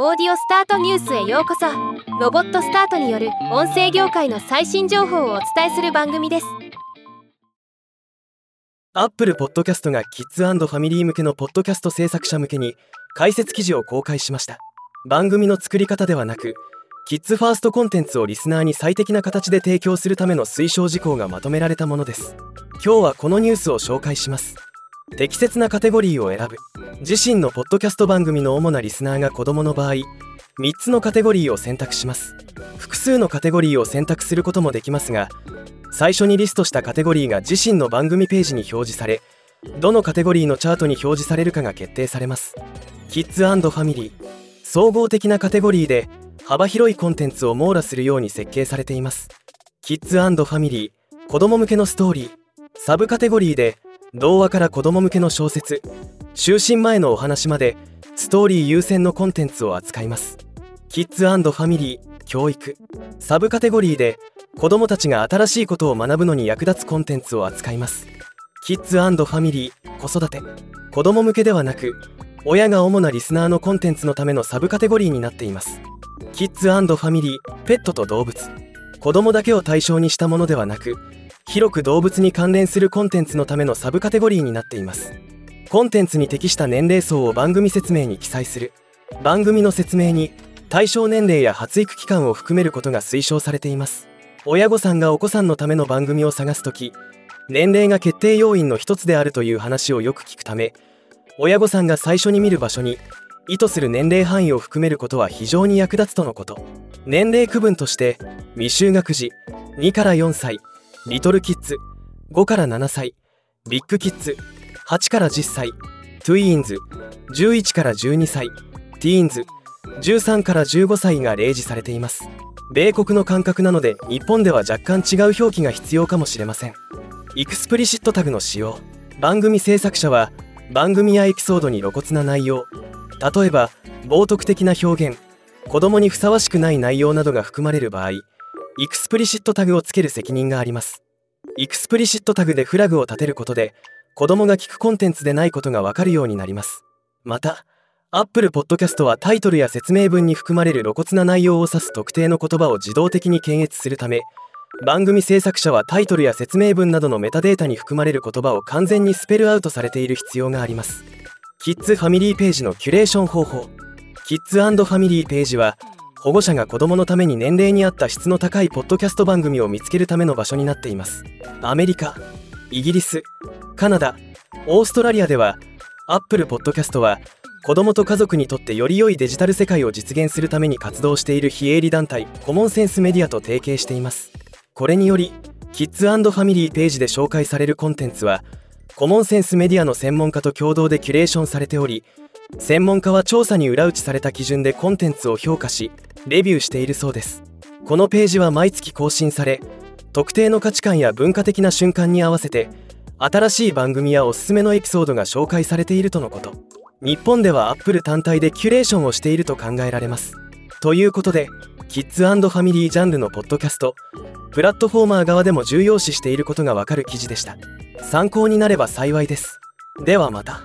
オーディオスタートニュースへようこそ。ロボットスタートによる音声業界の最新情報をお伝えする番組です。アップルポッドキャストがキッズファミリー向けのポッドキャスト制作者向けに解説記事を公開しました。番組の作り方ではなくキッズファーストコンテンツをリスナーに最適な形で提供するための推奨事項がまとめられたものです。今日はこのニュースを紹介します。適切なカテゴリーを選ぶ。自身のポッドキャスト番組の主なリスナーが子供の場合3つのカテゴリーを選択します。複数のカテゴリーを選択することもできますが最初にリストしたカテゴリーが自身の番組ページに表示されどのカテゴリーのチャートに表示されるかが決定されます。キッズファミリー。総合的なカテゴリーで幅広いコンテンツを網羅するように設計されています。キッズファミリー。子供向けのストーリー。サブカテゴリーで童話から子供向けの小説就寝前のお話までストーリー優先のコンテンツを扱います。キッズファミリー教育サブカテゴリーで子供たちが新しいことを学ぶのに役立つコンテンツを扱います。キッズファミリー子育て。子供向けではなく親が主なリスナーのコンテンツのためのサブカテゴリーになっています。キッズファミリーペットと動物。子供だけを対象にしたものではなく広く動物に関連するコンテンツのためのサブカテゴリーになっています。コンテンツに適した年齢層を番組説明に記載する。番組の説明に対象年齢や発育期間を含めることが推奨されています。親御さんがお子さんのための番組を探す時年齢が決定要因の一つであるという話をよく聞くため親御さんが最初に見る場所に意図する年齢範囲を含めることは非常に役立つとのこと。年齢区分として未就学児2から4歳リトルキッズ5から7歳ビッグキッズ8から10歳 tweens 11から12歳ティーンズ13から15歳が例示されています。米国の感覚なので日本では若干違う表記が必要かもしれません。 explicit タグの使用番組制作者は番組やエピソードに露骨な内容例えば冒涜的な表現子供にふさわしくない内容などが含まれる場合 explicit タグをつける責任があります。 explicit タグでフラグを立てることで子供が聞くコンテンツでないことがわかるようになります。また Apple Podcast はタイトルや説明文に含まれる露骨な内容を指す特定の言葉を自動的に検閲するため番組制作者はタイトルや説明文などのメタデータに含まれる言葉を完全にスペルアウトされている必要があります。キッズファミリーページのキュレーション方法。キッズファミリーページは保護者が子供のために年齢に合った質の高いポッドキャスト番組を見つけるための場所になっています。アメリカイギリスカナダオーストラリアではアップルポッドキャストは子供と家族にとってより良いデジタル世界を実現するために活動している非営利団体コモンセンスメディアと提携しています。これによりキッズファミリーページで紹介されるコンテンツはコモンセンスメディアの専門家と共同でキュレーションされており専門家は調査に裏打ちされた基準でコンテンツを評価しレビューしているそうです。このページは毎月更新され特定の価値観や文化的な瞬間に合わせて新しい番組やおすすめのエピソードが紹介されているとのこと。日本ではアップル単体でキュレーションをしていると考えられます。ということでキッズファミリージャンルのポッドキャストプラットフォーマー側でも重要視していることがわかる記事でした。参考になれば幸いです。ではまた。